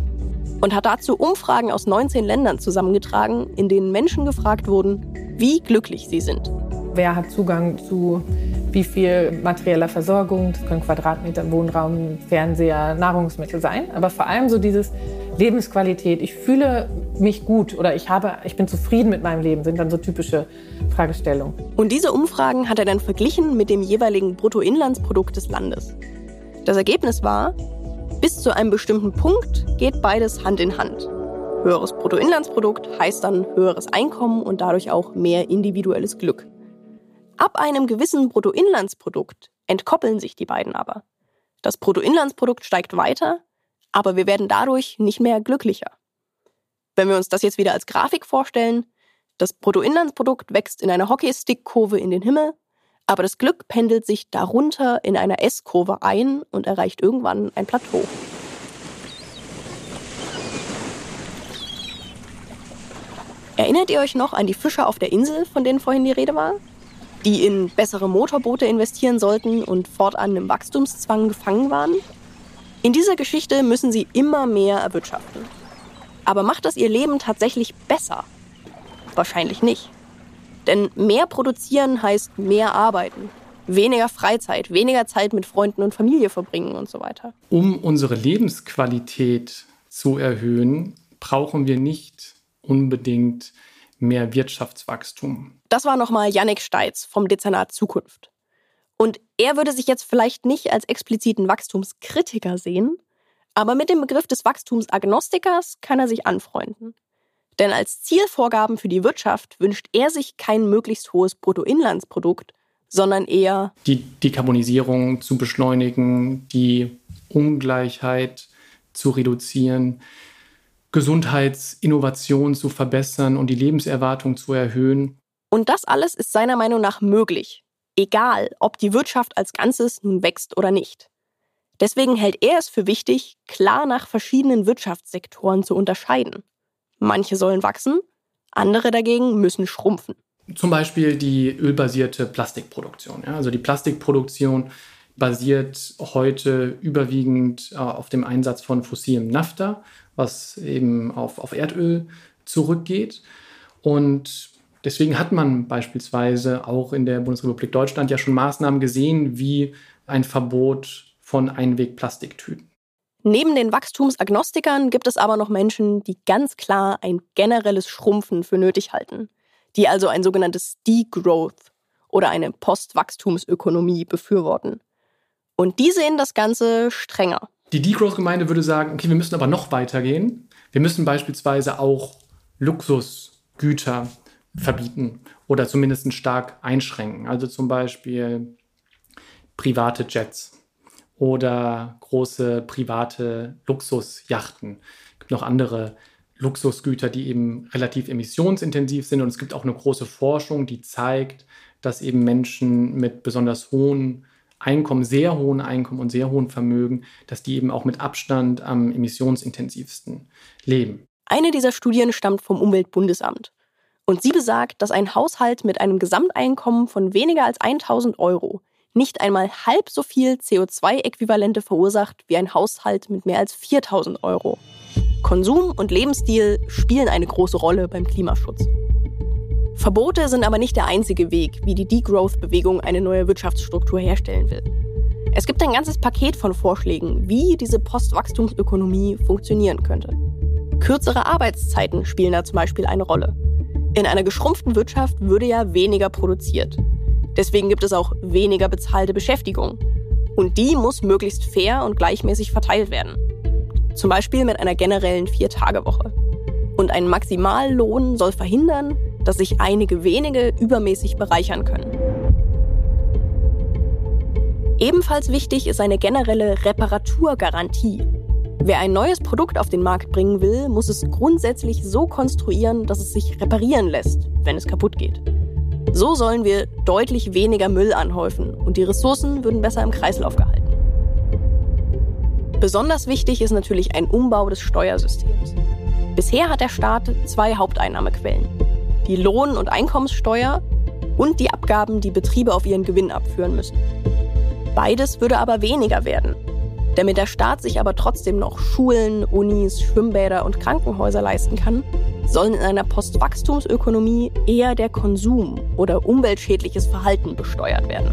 und hat dazu Umfragen aus 19 Ländern zusammengetragen, in denen Menschen gefragt wurden, wie glücklich sie sind. Wer hat Zugang zu wie viel materieller Versorgung? Das können Quadratmeter Wohnraum, Fernseher, Nahrungsmittel sein. Aber vor allem so dieses Lebensqualität. Ich fühle mich gut oder ich, habe, ich bin zufrieden mit meinem Leben, sind dann so typische Fragestellungen. Und diese Umfragen hat er dann verglichen mit dem jeweiligen Bruttoinlandsprodukt des Landes. Das Ergebnis war, bis zu einem bestimmten Punkt geht beides Hand in Hand. Höheres Bruttoinlandsprodukt heißt dann höheres Einkommen und dadurch auch mehr individuelles Glück. Ab einem gewissen Bruttoinlandsprodukt entkoppeln sich die beiden aber. Das Bruttoinlandsprodukt steigt weiter, aber wir werden dadurch nicht mehr glücklicher. Wenn wir uns das jetzt wieder als Grafik vorstellen, das Bruttoinlandsprodukt wächst in einer Hockeystick-Kurve in den Himmel, aber das Glück pendelt sich darunter in einer S-Kurve ein und erreicht irgendwann ein Plateau. Erinnert ihr euch noch an die Fischer auf der Insel, von denen vorhin die Rede war? Die in bessere Motorboote investieren sollten und fortan im Wachstumszwang gefangen waren? In dieser Geschichte müssen sie immer mehr erwirtschaften. Aber macht das ihr Leben tatsächlich besser? Wahrscheinlich nicht. Denn mehr produzieren heißt mehr arbeiten, weniger Freizeit, weniger Zeit mit Freunden und Familie verbringen und so weiter. Um unsere Lebensqualität zu erhöhen, brauchen wir nicht unbedingt mehr Wirtschaftswachstum. Das war nochmal Yannick Steitz vom Dezernat Zukunft. Und er würde sich jetzt vielleicht nicht als expliziten Wachstumskritiker sehen, aber mit dem Begriff des Wachstumsagnostikers kann er sich anfreunden. Denn als Zielvorgaben für die Wirtschaft wünscht er sich kein möglichst hohes Bruttoinlandsprodukt, sondern eher die Dekarbonisierung zu beschleunigen, die Ungleichheit zu reduzieren, Gesundheitsinnovation zu verbessern und die Lebenserwartung zu erhöhen. Und das alles ist seiner Meinung nach möglich, egal ob die Wirtschaft als Ganzes nun wächst oder nicht. Deswegen hält er es für wichtig, klar nach verschiedenen Wirtschaftssektoren zu unterscheiden. Manche sollen wachsen, andere dagegen müssen schrumpfen. Zum Beispiel die ölbasierte Plastikproduktion. Ja, also die Plastikproduktion basiert heute überwiegend äh, auf dem Einsatz von fossilem Naphtha was eben auf, auf Erdöl zurückgeht. Und deswegen hat man beispielsweise auch in der Bundesrepublik Deutschland ja schon Maßnahmen gesehen, wie ein Verbot von Einwegplastiktüten. Neben den Wachstumsagnostikern gibt es aber noch Menschen, die ganz klar ein generelles Schrumpfen für nötig halten, die also ein sogenanntes Degrowth oder eine Postwachstumsökonomie befürworten. Und die sehen das Ganze strenger. Die Degrowth-Gemeinde würde sagen, okay, wir müssen aber noch weitergehen. Wir müssen beispielsweise auch Luxusgüter verbieten oder zumindest stark einschränken. Also zum Beispiel private Jets oder große private Luxusjachten. Es gibt noch andere Luxusgüter, die eben relativ emissionsintensiv sind. Und es gibt auch eine große Forschung, die zeigt, dass eben Menschen mit besonders hohen Einkommen, sehr hohen Einkommen und sehr hohen Vermögen, dass die eben auch mit Abstand am emissionsintensivsten leben. Eine dieser Studien stammt vom Umweltbundesamt. Und sie besagt, dass ein Haushalt mit einem Gesamteinkommen von weniger als 1000 Euro nicht einmal halb so viel CO2-Äquivalente verursacht wie ein Haushalt mit mehr als 4000 Euro. Konsum und Lebensstil spielen eine große Rolle beim Klimaschutz. Verbote sind aber nicht der einzige Weg, wie die Degrowth-Bewegung eine neue Wirtschaftsstruktur herstellen will. Es gibt ein ganzes Paket von Vorschlägen, wie diese Postwachstumsökonomie funktionieren könnte. Kürzere Arbeitszeiten spielen da zum Beispiel eine Rolle. In einer geschrumpften Wirtschaft würde ja weniger produziert. Deswegen gibt es auch weniger bezahlte Beschäftigung. Und die muss möglichst fair und gleichmäßig verteilt werden. Zum Beispiel mit einer generellen Vier-Tage-Woche. Und ein Maximallohn soll verhindern, dass sich einige wenige übermäßig bereichern können. Ebenfalls wichtig ist eine generelle Reparaturgarantie. Wer ein neues Produkt auf den Markt bringen will, muss es grundsätzlich so konstruieren, dass es sich reparieren lässt, wenn es kaputt geht. So sollen wir deutlich weniger Müll anhäufen und die Ressourcen würden besser im Kreislauf gehalten. Besonders wichtig ist natürlich ein Umbau des Steuersystems. Bisher hat der Staat zwei Haupteinnahmequellen die Lohn- und Einkommenssteuer und die Abgaben, die Betriebe auf ihren Gewinn abführen müssen. Beides würde aber weniger werden. Damit der Staat sich aber trotzdem noch Schulen, Unis, Schwimmbäder und Krankenhäuser leisten kann, sollen in einer Postwachstumsökonomie eher der Konsum oder umweltschädliches Verhalten besteuert werden.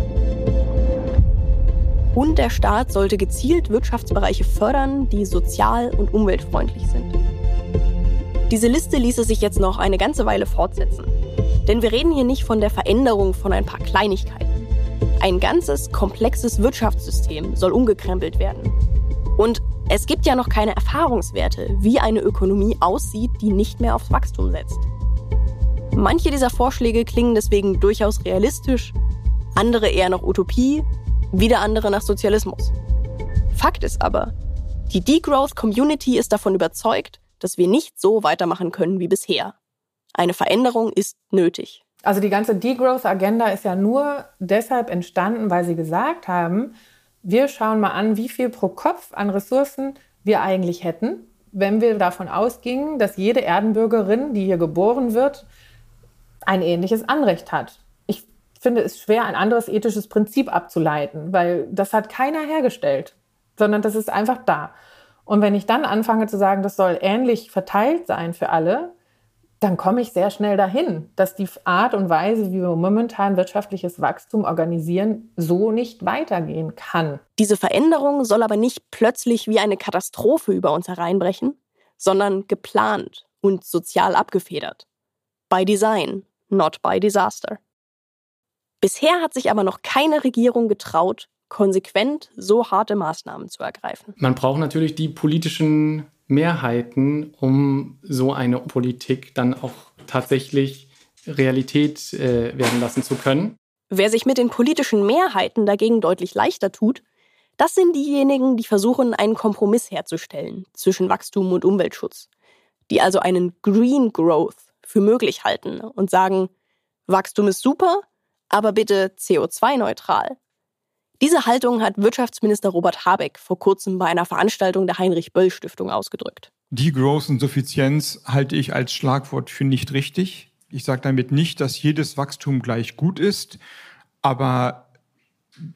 Und der Staat sollte gezielt Wirtschaftsbereiche fördern, die sozial und umweltfreundlich sind. Diese Liste ließe sich jetzt noch eine ganze Weile fortsetzen. Denn wir reden hier nicht von der Veränderung von ein paar Kleinigkeiten. Ein ganzes, komplexes Wirtschaftssystem soll umgekrempelt werden. Und Es gibt ja noch keine Erfahrungswerte, wie eine Ökonomie aussieht, die nicht mehr aufs Wachstum setzt. Manche dieser Vorschläge klingen deswegen durchaus realistisch, andere eher nach Utopie, wieder andere nach Sozialismus. Fakt ist aber, die Degrowth Community ist davon überzeugt, dass wir nicht so weitermachen können wie bisher. Eine Veränderung ist nötig. Also die ganze Degrowth-Agenda ist ja nur deshalb entstanden, weil sie gesagt haben, wir schauen mal an, wie viel pro Kopf an Ressourcen wir eigentlich hätten, wenn wir davon ausgingen, dass jede Erdenbürgerin, die hier geboren wird, ein ähnliches Anrecht hat. Ich finde es schwer, ein anderes ethisches Prinzip abzuleiten, weil das hat keiner hergestellt, sondern das ist einfach da. Und wenn ich dann anfange zu sagen, das soll ähnlich verteilt sein für alle, dann komme ich sehr schnell dahin, dass die Art und Weise, wie wir momentan wirtschaftliches Wachstum organisieren, so nicht weitergehen kann. Diese Veränderung soll aber nicht plötzlich wie eine Katastrophe über uns hereinbrechen, sondern geplant und sozial abgefedert. By Design, not by Disaster. Bisher hat sich aber noch keine Regierung getraut, konsequent so harte Maßnahmen zu ergreifen. Man braucht natürlich die politischen Mehrheiten, um so eine Politik dann auch tatsächlich Realität äh, werden lassen zu können. Wer sich mit den politischen Mehrheiten dagegen deutlich leichter tut, das sind diejenigen, die versuchen, einen Kompromiss herzustellen zwischen Wachstum und Umweltschutz, die also einen Green Growth für möglich halten und sagen, Wachstum ist super, aber bitte CO2-neutral. Diese Haltung hat Wirtschaftsminister Robert Habeck vor kurzem bei einer Veranstaltung der Heinrich-Böll-Stiftung ausgedrückt. Die großen Suffizienz halte ich als Schlagwort für nicht richtig. Ich sage damit nicht, dass jedes Wachstum gleich gut ist, aber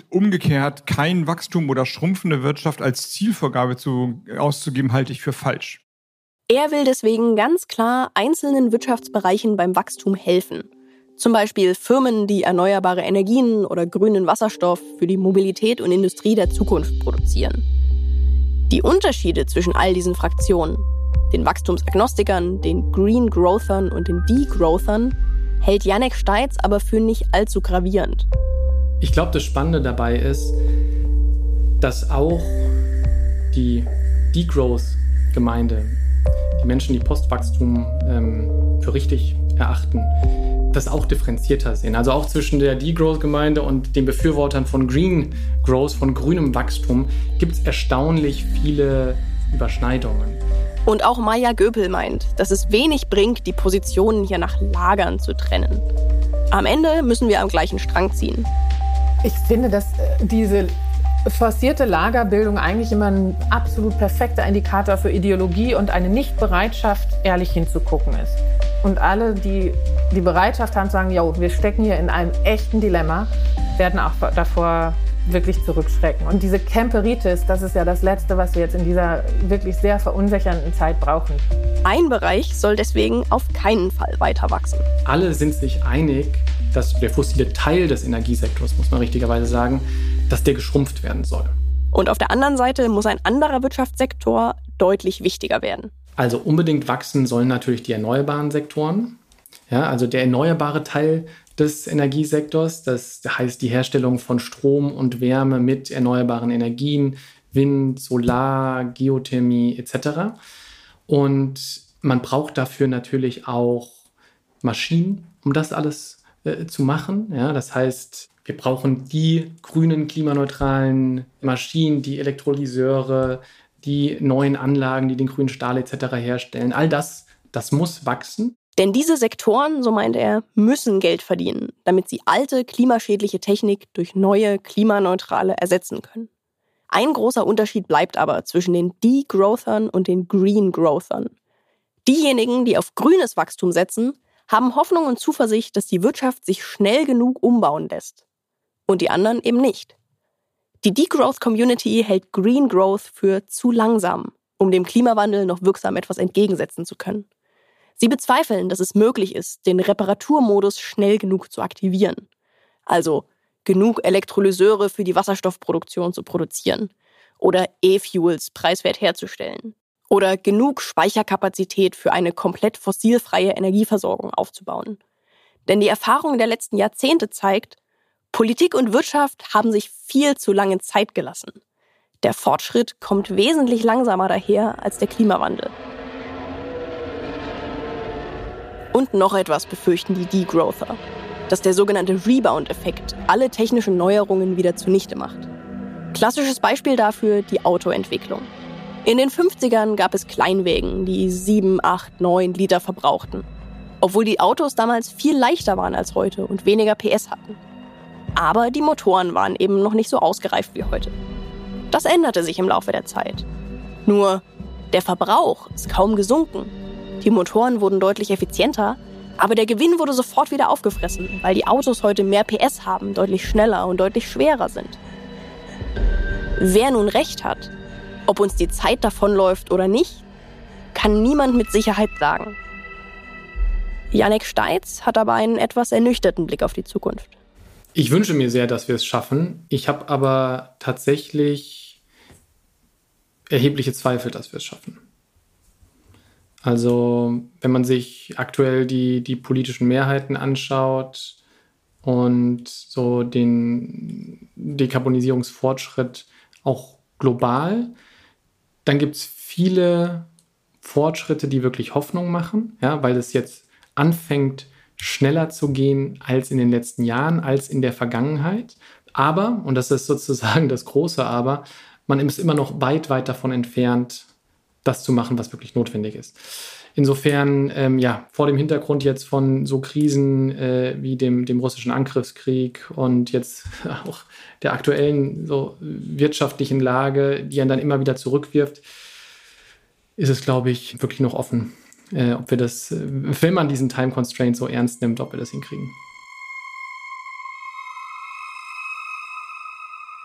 umgekehrt kein Wachstum oder schrumpfende Wirtschaft als Zielvorgabe zu, auszugeben, halte ich für falsch. Er will deswegen ganz klar einzelnen Wirtschaftsbereichen beim Wachstum helfen zum Beispiel Firmen, die erneuerbare Energien oder grünen Wasserstoff für die Mobilität und Industrie der Zukunft produzieren. Die Unterschiede zwischen all diesen Fraktionen, den Wachstumsagnostikern, den Green Growthern und den Degrowthern, hält Janek Steitz aber für nicht allzu gravierend. Ich glaube, das Spannende dabei ist, dass auch die Degrowth-Gemeinde, die Menschen, die Postwachstum ähm, für richtig erachten, das auch differenzierter sehen. Also auch zwischen der Degrowth-Gemeinde und den Befürwortern von Green Growth, von grünem Wachstum, gibt es erstaunlich viele Überschneidungen. Und auch Maya Göpel meint, dass es wenig bringt, die Positionen hier nach Lagern zu trennen. Am Ende müssen wir am gleichen Strang ziehen. Ich finde, dass äh, diese forcierte Lagerbildung eigentlich immer ein absolut perfekter Indikator für Ideologie und eine Nichtbereitschaft, ehrlich hinzugucken ist. Und alle, die die Bereitschaft haben zu sagen, jo, wir stecken hier in einem echten Dilemma, werden auch davor wirklich zurückschrecken. Und diese Camperitis, das ist ja das Letzte, was wir jetzt in dieser wirklich sehr verunsichernden Zeit brauchen. Ein Bereich soll deswegen auf keinen Fall weiter wachsen. Alle sind sich einig, dass der fossile Teil des Energiesektors, muss man richtigerweise sagen, dass der geschrumpft werden soll. Und auf der anderen Seite muss ein anderer Wirtschaftssektor deutlich wichtiger werden. Also unbedingt wachsen sollen natürlich die erneuerbaren Sektoren. Ja, also der erneuerbare Teil des Energiesektors, das heißt die Herstellung von Strom und Wärme mit erneuerbaren Energien, Wind, Solar, Geothermie etc. Und man braucht dafür natürlich auch Maschinen, um das alles äh, zu machen. Ja, das heißt, wir brauchen die grünen, klimaneutralen Maschinen, die Elektrolyseure, die neuen Anlagen, die den grünen Stahl etc. herstellen. All das, das muss wachsen. Denn diese Sektoren, so meint er, müssen Geld verdienen, damit sie alte klimaschädliche Technik durch neue klimaneutrale ersetzen können. Ein großer Unterschied bleibt aber zwischen den Degrowthern und den Green Growthern. Diejenigen, die auf grünes Wachstum setzen, haben Hoffnung und Zuversicht, dass die Wirtschaft sich schnell genug umbauen lässt. Und die anderen eben nicht. Die Degrowth Community hält Green Growth für zu langsam, um dem Klimawandel noch wirksam etwas entgegensetzen zu können. Sie bezweifeln, dass es möglich ist, den Reparaturmodus schnell genug zu aktivieren. Also genug Elektrolyseure für die Wasserstoffproduktion zu produzieren oder E-Fuels preiswert herzustellen oder genug Speicherkapazität für eine komplett fossilfreie Energieversorgung aufzubauen. Denn die Erfahrung der letzten Jahrzehnte zeigt, Politik und Wirtschaft haben sich viel zu lange Zeit gelassen. Der Fortschritt kommt wesentlich langsamer daher als der Klimawandel. Und noch etwas befürchten die Degrowther, dass der sogenannte Rebound-Effekt alle technischen Neuerungen wieder zunichte macht. Klassisches Beispiel dafür die Autoentwicklung. In den 50ern gab es Kleinwägen, die 7, 8, 9 Liter verbrauchten. Obwohl die Autos damals viel leichter waren als heute und weniger PS hatten. Aber die Motoren waren eben noch nicht so ausgereift wie heute. Das änderte sich im Laufe der Zeit. Nur der Verbrauch ist kaum gesunken. Die Motoren wurden deutlich effizienter, aber der Gewinn wurde sofort wieder aufgefressen, weil die Autos heute mehr PS haben, deutlich schneller und deutlich schwerer sind. Wer nun recht hat, ob uns die Zeit davonläuft oder nicht, kann niemand mit Sicherheit sagen. Janek Steitz hat aber einen etwas ernüchterten Blick auf die Zukunft. Ich wünsche mir sehr, dass wir es schaffen. Ich habe aber tatsächlich erhebliche Zweifel, dass wir es schaffen. Also, wenn man sich aktuell die, die politischen Mehrheiten anschaut und so den Dekarbonisierungsfortschritt auch global, dann gibt es viele Fortschritte, die wirklich Hoffnung machen, ja, weil es jetzt anfängt, schneller zu gehen als in den letzten Jahren, als in der Vergangenheit. Aber, und das ist sozusagen das große Aber, man ist immer noch weit, weit davon entfernt, das zu machen, was wirklich notwendig ist. Insofern, ähm, ja, vor dem Hintergrund jetzt von so Krisen äh, wie dem, dem russischen Angriffskrieg und jetzt auch der aktuellen so wirtschaftlichen Lage, die einen dann immer wieder zurückwirft, ist es, glaube ich, wirklich noch offen, äh, ob wir das, äh, wenn man diesen Time Constraint so ernst nimmt, ob wir das hinkriegen.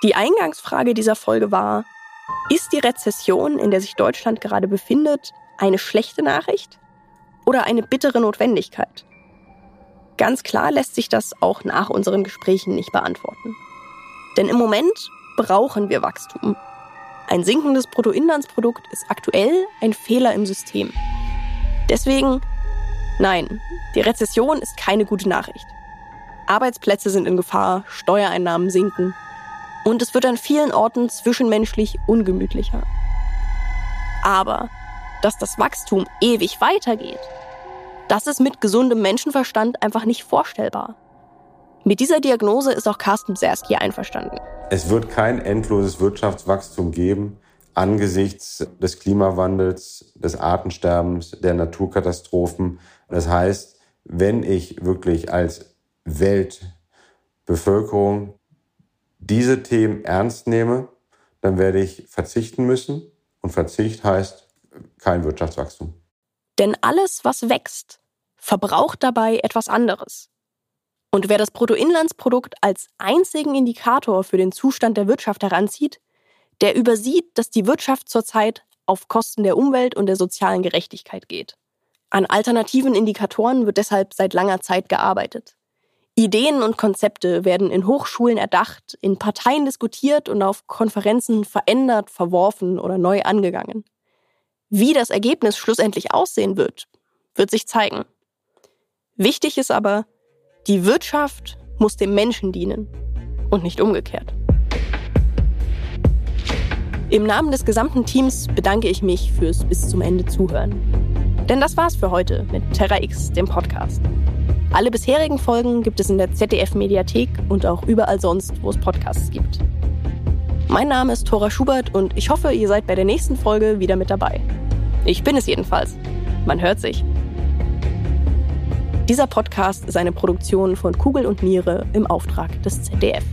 Die Eingangsfrage dieser Folge war, ist die Rezession, in der sich Deutschland gerade befindet, eine schlechte Nachricht oder eine bittere Notwendigkeit? Ganz klar lässt sich das auch nach unseren Gesprächen nicht beantworten. Denn im Moment brauchen wir Wachstum. Ein sinkendes Bruttoinlandsprodukt ist aktuell ein Fehler im System. Deswegen, nein, die Rezession ist keine gute Nachricht. Arbeitsplätze sind in Gefahr, Steuereinnahmen sinken und es wird an vielen Orten zwischenmenschlich ungemütlicher. Aber dass das Wachstum ewig weitergeht, das ist mit gesundem Menschenverstand einfach nicht vorstellbar. Mit dieser Diagnose ist auch Carsten Bserski einverstanden. Es wird kein endloses Wirtschaftswachstum geben angesichts des Klimawandels, des Artensterbens, der Naturkatastrophen. Das heißt, wenn ich wirklich als Weltbevölkerung diese Themen ernst nehme, dann werde ich verzichten müssen. Und Verzicht heißt kein Wirtschaftswachstum. Denn alles, was wächst, verbraucht dabei etwas anderes. Und wer das Bruttoinlandsprodukt als einzigen Indikator für den Zustand der Wirtschaft heranzieht, der übersieht, dass die Wirtschaft zurzeit auf Kosten der Umwelt und der sozialen Gerechtigkeit geht. An alternativen Indikatoren wird deshalb seit langer Zeit gearbeitet. Ideen und Konzepte werden in Hochschulen erdacht, in Parteien diskutiert und auf Konferenzen verändert, verworfen oder neu angegangen. Wie das Ergebnis schlussendlich aussehen wird, wird sich zeigen. Wichtig ist aber, die Wirtschaft muss dem Menschen dienen und nicht umgekehrt. Im Namen des gesamten Teams bedanke ich mich fürs bis zum Ende zuhören. Denn das war's für heute mit Terra X, dem Podcast. Alle bisherigen Folgen gibt es in der ZDF Mediathek und auch überall sonst, wo es Podcasts gibt. Mein Name ist Thora Schubert und ich hoffe, ihr seid bei der nächsten Folge wieder mit dabei. Ich bin es jedenfalls. Man hört sich. Dieser Podcast ist eine Produktion von Kugel und Niere im Auftrag des ZDF.